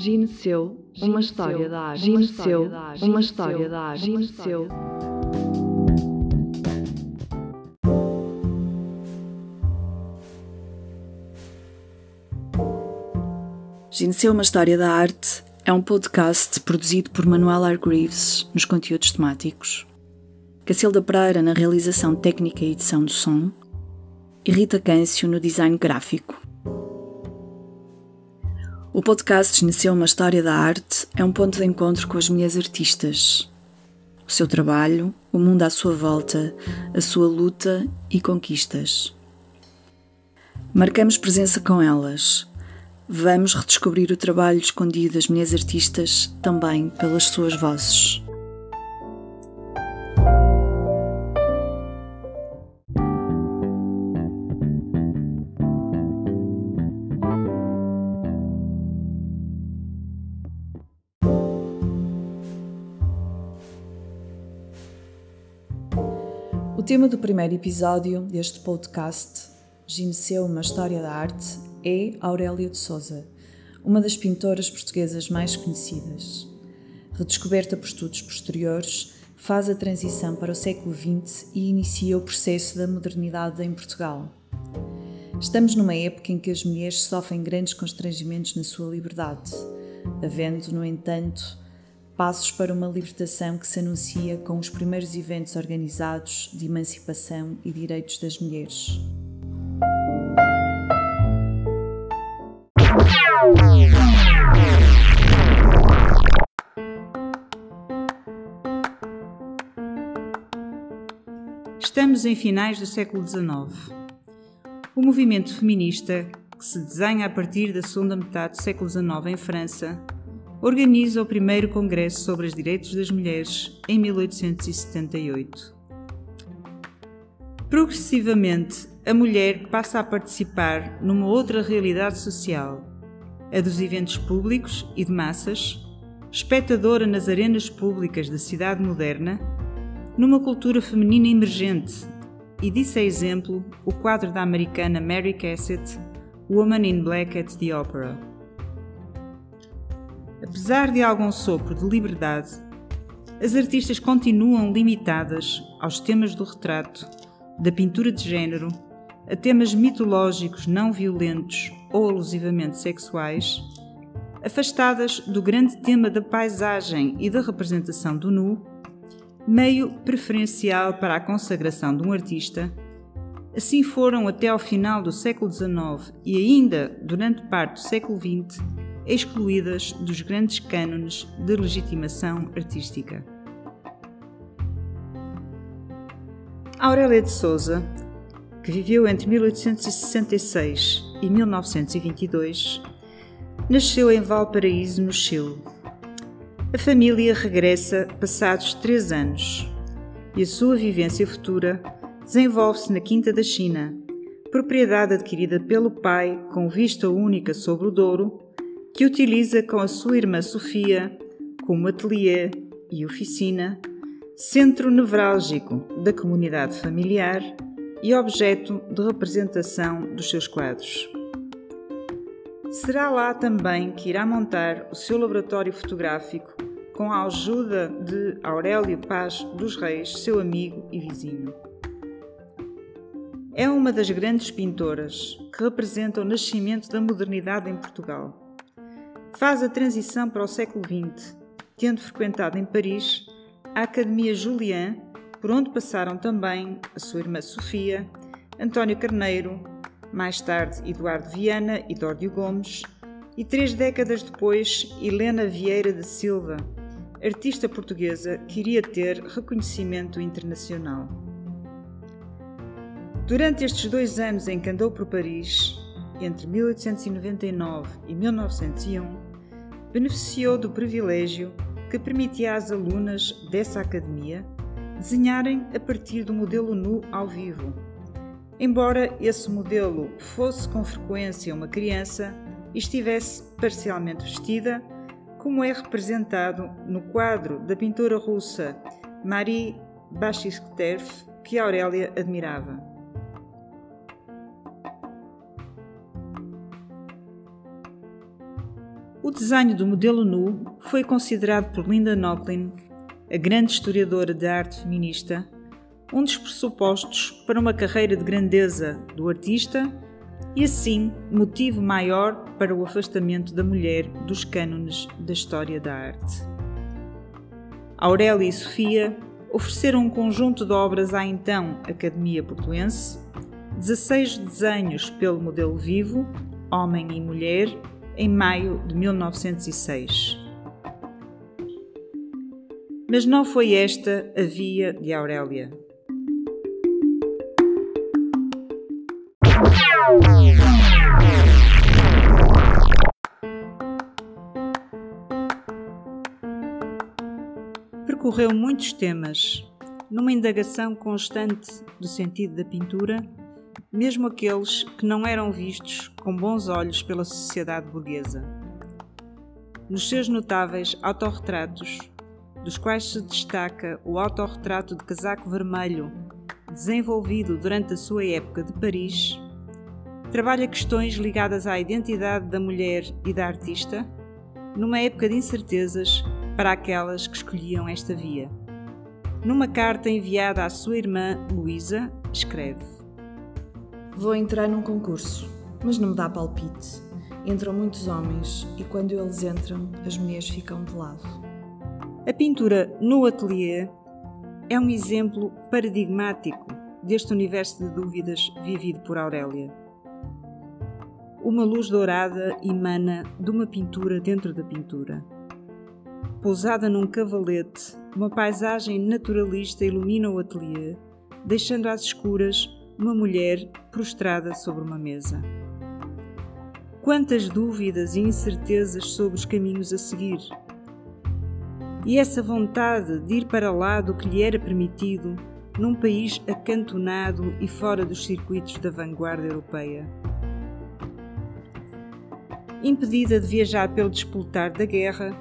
Gineceu, uma história da arte. Gineceu, uma história da arte. Gineceu. Gineceu, uma história da arte é um podcast produzido por Manuel Argreaves nos conteúdos temáticos, Cacilda Pereira na realização técnica e edição do som e Rita Câncio no design gráfico. O podcast Desneceu uma História da Arte é um ponto de encontro com as mulheres artistas. O seu trabalho, o mundo à sua volta, a sua luta e conquistas. Marcamos presença com elas. Vamos redescobrir o trabalho escondido das mulheres artistas também pelas suas vozes. Tema do primeiro episódio deste podcast, Gineceu uma História da Arte, é Aurélia de Souza, uma das pintoras portuguesas mais conhecidas. Redescoberta por estudos posteriores, faz a transição para o século XX e inicia o processo da modernidade em Portugal. Estamos numa época em que as mulheres sofrem grandes constrangimentos na sua liberdade, havendo, no entanto, passos para uma libertação que se anuncia com os primeiros eventos organizados de emancipação e direitos das mulheres. Estamos em finais do século XIX. O movimento feminista, que se desenha a partir da segunda metade do século XIX em França, organiza o primeiro Congresso sobre os Direitos das Mulheres em 1878. Progressivamente, a mulher passa a participar numa outra realidade social, a dos eventos públicos e de massas, espectadora nas arenas públicas da cidade moderna, numa cultura feminina emergente, e disso é exemplo o quadro da americana Mary Cassatt, Woman in Black at the Opera. Apesar de algum sopro de liberdade, as artistas continuam limitadas aos temas do retrato, da pintura de género, a temas mitológicos não violentos ou alusivamente sexuais, afastadas do grande tema da paisagem e da representação do nu, meio preferencial para a consagração de um artista, assim foram até ao final do século XIX e ainda durante parte do século XX excluídas dos grandes cânones de legitimação artística. Aurélia de Souza, que viveu entre 1866 e 1922, nasceu em Valparaíso, no Chile. A família regressa passados três anos e a sua vivência futura desenvolve-se na Quinta da China, propriedade adquirida pelo pai com vista única sobre o Douro que utiliza com a sua irmã Sofia como ateliê e oficina, centro nevrálgico da comunidade familiar e objeto de representação dos seus quadros. Será lá também que irá montar o seu laboratório fotográfico com a ajuda de Aurélio Paz dos Reis, seu amigo e vizinho. É uma das grandes pintoras que representa o nascimento da modernidade em Portugal faz a transição para o século XX, tendo frequentado em Paris a Academia Julian, por onde passaram também a sua irmã Sofia, António Carneiro, mais tarde Eduardo Viana e Dórdio Gomes, e três décadas depois Helena Vieira de Silva, artista portuguesa que iria ter reconhecimento internacional. Durante estes dois anos em que andou por Paris, entre 1899 e 1901, beneficiou do privilégio que permitia às alunas dessa academia desenharem a partir do modelo nu ao vivo. Embora esse modelo fosse com frequência uma criança e estivesse parcialmente vestida, como é representado no quadro da pintora russa Marie Bashkirtsev, que Aurélia admirava. O desenho do modelo nu foi considerado por Linda Nochlin, a grande historiadora de arte feminista, um dos pressupostos para uma carreira de grandeza do artista e, assim, motivo maior para o afastamento da mulher dos cânones da história da arte. Aurélia e Sofia ofereceram um conjunto de obras à então Academia Portuense, 16 desenhos pelo modelo vivo, Homem e Mulher, em maio de 1906. Mas não foi esta a via de Aurélia. Percorreu muitos temas, numa indagação constante do sentido da pintura, mesmo aqueles que não eram vistos com bons olhos pela sociedade burguesa. Nos seus notáveis autorretratos, dos quais se destaca o autorretrato de casaco vermelho, desenvolvido durante a sua época de Paris, trabalha questões ligadas à identidade da mulher e da artista, numa época de incertezas para aquelas que escolhiam esta via. Numa carta enviada à sua irmã Luísa, escreve: Vou entrar num concurso, mas não me dá palpite. Entram muitos homens e quando eles entram, as mulheres ficam de lado. A pintura no ateliê é um exemplo paradigmático deste universo de dúvidas vivido por Aurélia. Uma luz dourada emana de uma pintura dentro da pintura. Pousada num cavalete, uma paisagem naturalista ilumina o ateliê, deixando às escuras uma mulher prostrada sobre uma mesa. Quantas dúvidas e incertezas sobre os caminhos a seguir! E essa vontade de ir para lá do que lhe era permitido, num país acantonado e fora dos circuitos da vanguarda europeia impedida de viajar pelo despoltar da guerra,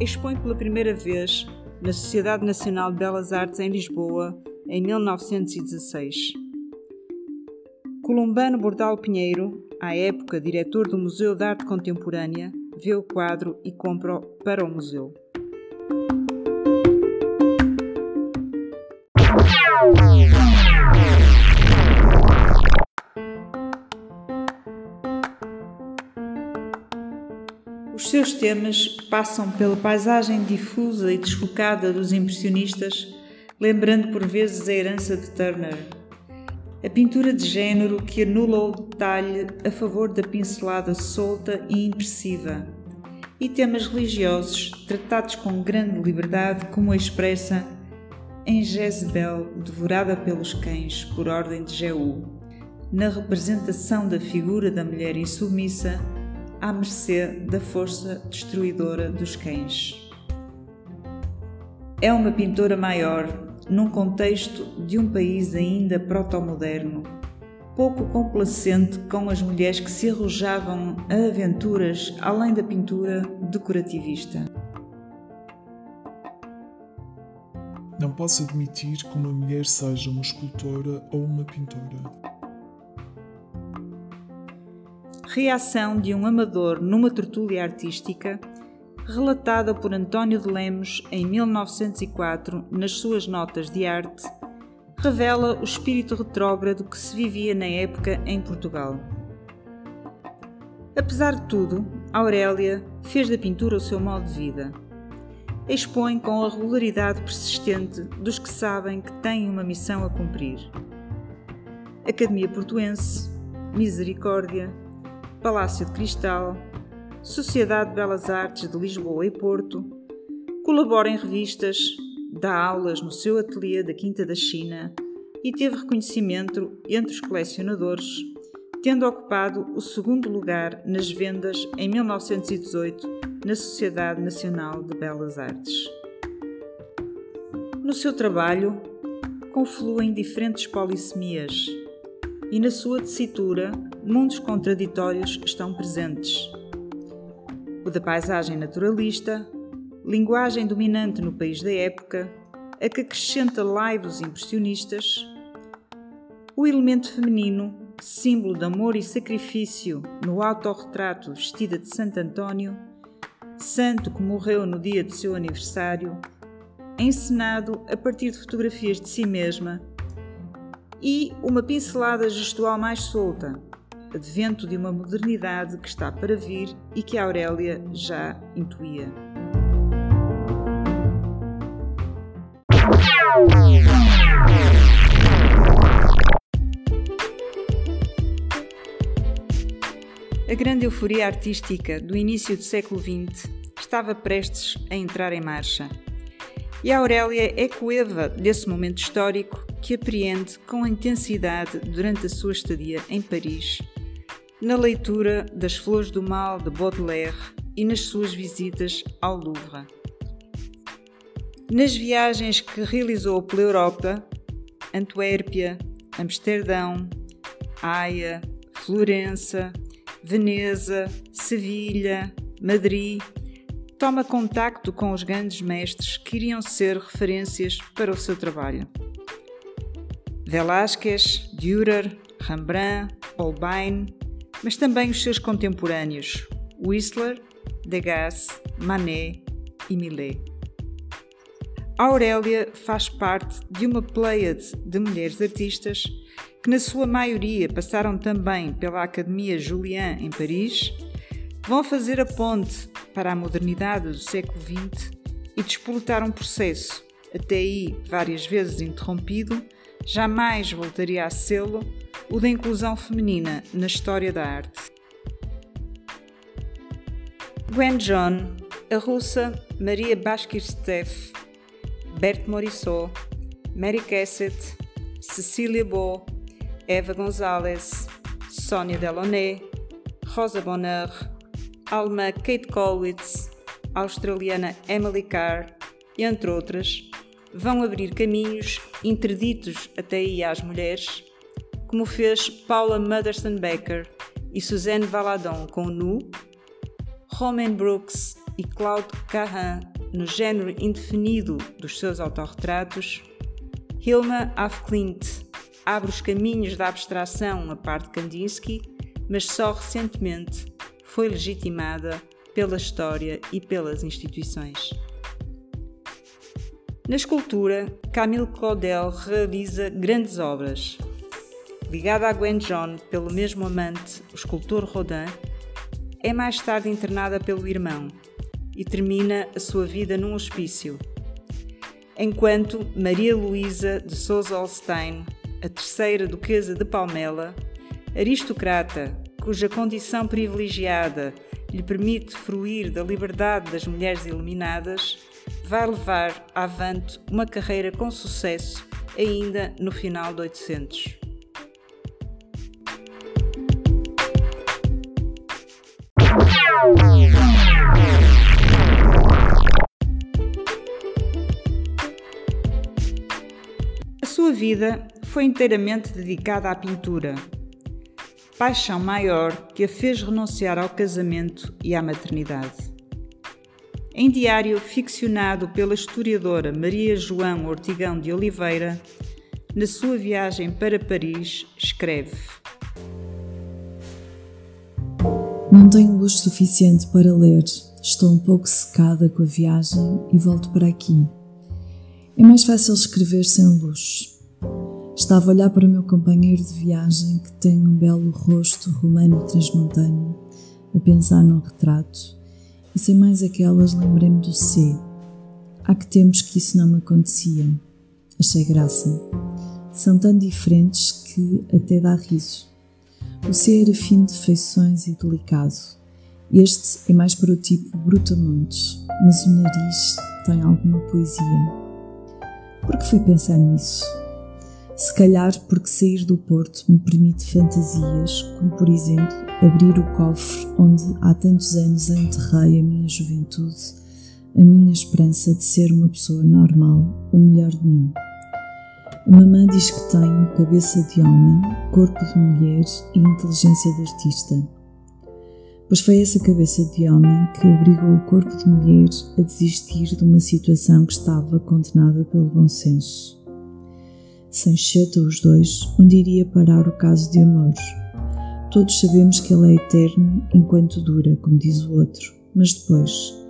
expõe pela primeira vez na Sociedade Nacional de Belas Artes em Lisboa em 1916. Columbano Bordal Pinheiro, à época diretor do Museu de Arte Contemporânea, vê o quadro e compra-o para o museu. Os seus temas passam pela paisagem difusa e desfocada dos impressionistas, lembrando por vezes a herança de Turner. A pintura de género que anula o detalhe a favor da pincelada solta e impressiva. E temas religiosos tratados com grande liberdade, como expressa em Jezebel, devorada pelos cães por ordem de Jeú, na representação da figura da mulher insubmissa à mercê da força destruidora dos cães. É uma pintora maior num contexto de um país ainda protomoderno, pouco complacente com as mulheres que se arrojavam a aventuras além da pintura decorativista. Não posso admitir que uma mulher seja uma escultora ou uma pintora. Reação de um amador numa tertúlia artística, relatada por António de Lemos em 1904 nas suas notas de arte, revela o espírito retrógrado que se vivia na época em Portugal. Apesar de tudo, Aurélia fez da pintura o seu modo de vida. Expõe com a regularidade persistente dos que sabem que têm uma missão a cumprir. Academia Portuense, Misericórdia, Palácio de Cristal, Sociedade de Belas Artes de Lisboa e Porto, colabora em revistas, dá aulas no seu ateliê da Quinta da China e teve reconhecimento entre os colecionadores, tendo ocupado o segundo lugar nas vendas em 1918 na Sociedade Nacional de Belas Artes. No seu trabalho, confluem diferentes polissemias e na sua tessitura mundos contraditórios estão presentes. O da paisagem naturalista, linguagem dominante no país da época, a que acrescenta laivos impressionistas, o elemento feminino, símbolo de amor e sacrifício no autorretrato vestida de Santo Antônio, santo que morreu no dia do seu aniversário, encenado a partir de fotografias de si mesma, e uma pincelada gestual mais solta, advento de uma modernidade que está para vir e que Aurélia já intuía. A grande euforia artística do início do século XX estava prestes a entrar em marcha. E a Aurélia é coeva desse momento histórico que apreende com intensidade durante a sua estadia em Paris, na leitura das Flores do Mal de Baudelaire e nas suas visitas ao Louvre. Nas viagens que realizou pela Europa, Antuérpia, Amsterdão, Haia, Florença, Veneza, Sevilha, Madrid, toma contacto com os grandes mestres que iriam ser referências para o seu trabalho. Velázquez, Dürer, Rembrandt, Holbein, mas também os seus contemporâneos, Whistler, Degas, Manet e Millet. Aurélia faz parte de uma pleiade de mulheres artistas que na sua maioria passaram também pela Academia Julian em Paris, vão fazer a ponte para a modernidade do século XX e despoletar um processo, até aí várias vezes interrompido, jamais voltaria a sê-lo, o da inclusão feminina na história da arte. Gwen John, a russa Maria Bashkirtsev, Bert Morisot, Mary Cassatt, Cecília Beau, Eva Gonzalez, Sónia Delaunay, Rosa Bonheur, Alma Kate Colwitz, australiana Emily Carr, entre outras, vão abrir caminhos interditos até aí às mulheres, como fez Paula Motherson Becker e Suzanne Valadon com Nu, Roman Brooks e Claude Cahan no género indefinido dos seus autorretratos, Hilma af Klint abre os caminhos da abstração a parte Kandinsky, mas só recentemente foi legitimada pela história e pelas instituições. Na escultura, Camille Claudel realiza grandes obras. Ligada a Gwen John pelo mesmo amante, o escultor Rodin, é mais tarde internada pelo irmão e termina a sua vida num hospício. Enquanto Maria Luísa de Souza Holstein a terceira duquesa de Palmela, aristocrata cuja condição privilegiada lhe permite fruir da liberdade das mulheres iluminadas, vai levar avante uma carreira com sucesso ainda no final de 800. A sua vida foi inteiramente dedicada à pintura, paixão maior que a fez renunciar ao casamento e à maternidade. Em diário ficcionado pela historiadora Maria João Ortigão de Oliveira, na sua viagem para Paris, escreve: Não tenho luz suficiente para ler, estou um pouco secada com a viagem e volto para aqui. É mais fácil escrever sem luz. Estava a olhar para o meu companheiro de viagem, que tem um belo rosto romano transmontano, a pensar num retrato, sem mais aquelas lembrei-me do C. Há que tempos que isso não me acontecia. Achei graça. São tão diferentes que até dá riso. O C era fino de feições e delicado. Este é mais para o tipo brutamontes, mas o nariz tem alguma poesia. Por que fui pensar nisso? Se calhar porque sair do Porto me permite fantasias, como por exemplo abrir o cofre onde há tantos anos enterrei a minha juventude, a minha esperança de ser uma pessoa normal, o melhor de mim. A mamã diz que tenho cabeça de homem, corpo de mulher e inteligência de artista. Pois foi essa cabeça de homem que obrigou o corpo de mulher a desistir de uma situação que estava condenada pelo bom senso sem exceto os dois, onde iria parar o caso de amor. Todos sabemos que ele é eterno enquanto dura, como diz o outro, mas depois,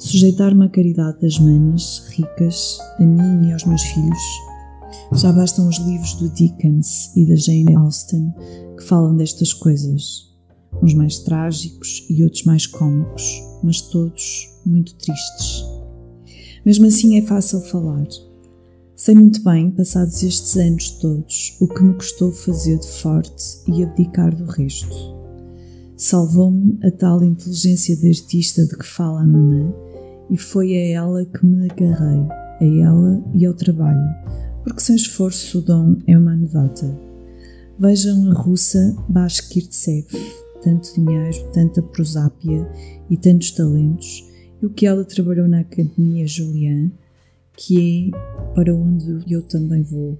Sujeitar-me à caridade das manas, ricas, a mim e aos meus filhos. Já bastam os livros do Dickens e da Jane Austen que falam destas coisas, uns mais trágicos e outros mais cômicos, mas todos muito tristes. Mesmo assim é fácil falar. Sei muito bem, passados estes anos todos, o que me custou fazer de forte e abdicar do resto. Salvou-me a tal inteligência de artista de que fala a mamã, e foi a ela que me agarrei, a ela e ao trabalho, porque sem esforço o dom é uma anedota. Vejam a russa Bashkirtsev, tanto dinheiro, tanta prosápia e tantos talentos, e o que ela trabalhou na Academia Julian, que é para onde eu também vou.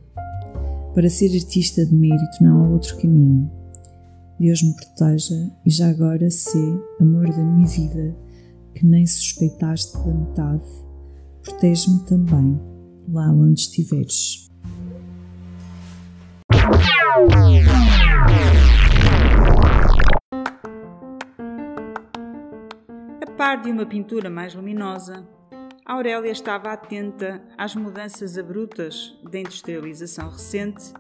Para ser artista de mérito não há outro caminho. Deus me proteja e já agora sei, amor da minha vida, que nem suspeitaste da metade, protege-me também, lá onde estiveres. A par de uma pintura mais luminosa, Aurélia estava atenta às mudanças abruptas da industrialização recente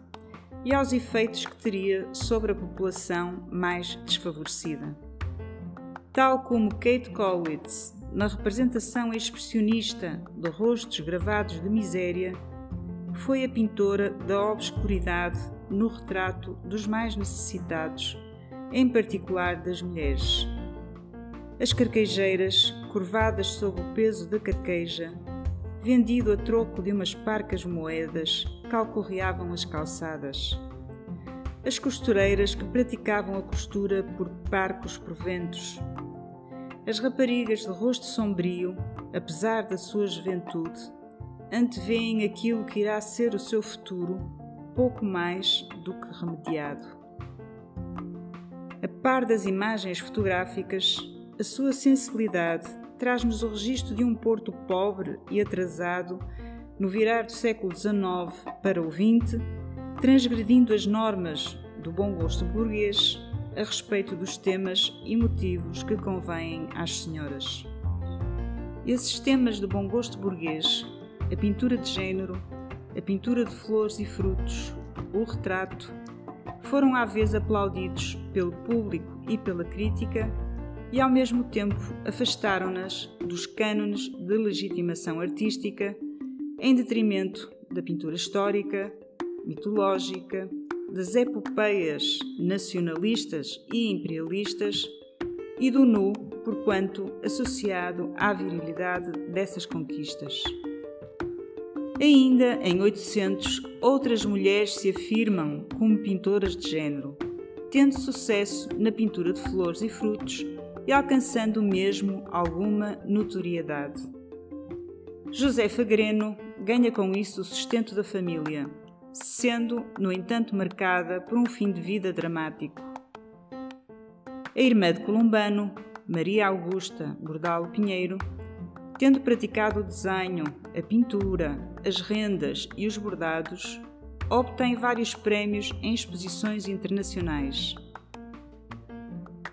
e aos efeitos que teria sobre a população mais desfavorecida. Tal como Kate Collins, na representação expressionista de rostos gravados de miséria, foi a pintora da obscuridade no retrato dos mais necessitados, em particular das mulheres. As carquejeiras, curvadas sob o peso da carqueja, vendido a troco de umas parcas moedas, calcorreavam as calçadas. As costureiras que praticavam a costura por parcos proventos. As raparigas de rosto sombrio, apesar da sua juventude, anteveem aquilo que irá ser o seu futuro, pouco mais do que remediado. A par das imagens fotográficas, a sua sensibilidade traz-nos o registro de um Porto pobre e atrasado no virar do século XIX para o XX, transgredindo as normas do bom gosto burguês a respeito dos temas e motivos que convêm às senhoras. Esses temas do bom gosto burguês, a pintura de gênero, a pintura de flores e frutos, o retrato, foram à vez aplaudidos pelo público e pela crítica e, ao mesmo tempo, afastaram-nas dos cânones de legitimação artística em detrimento da pintura histórica, mitológica, das epopeias nacionalistas e imperialistas e do nu, porquanto associado à virilidade dessas conquistas. Ainda em 800, outras mulheres se afirmam como pintoras de género, tendo sucesso na pintura de flores e frutos e alcançando mesmo alguma notoriedade. Josefa Greno ganha com isso o sustento da família, sendo, no entanto, marcada por um fim de vida dramático. A irmã de Columbano, Maria Augusta Bordalo Pinheiro, tendo praticado o desenho, a pintura, as rendas e os bordados, obtém vários prémios em exposições internacionais.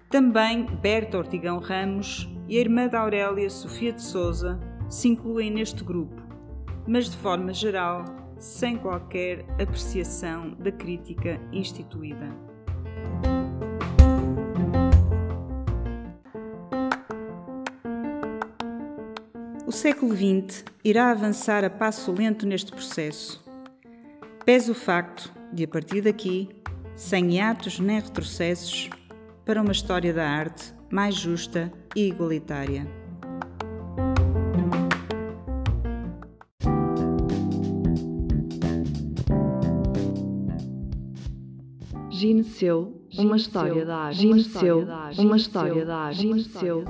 Também Berta Ortigão Ramos e a irmã da Aurélia, Sofia de Souza, se incluem neste grupo, mas de forma geral, sem qualquer apreciação da crítica instituída. O século XX irá avançar a passo lento neste processo. Pese o facto de, a partir daqui, sem atos nem retrocessos, para uma história da arte mais justa e igualitária. Gineceu, uma história da arte. Gineceu, uma história da arte. Gineceu.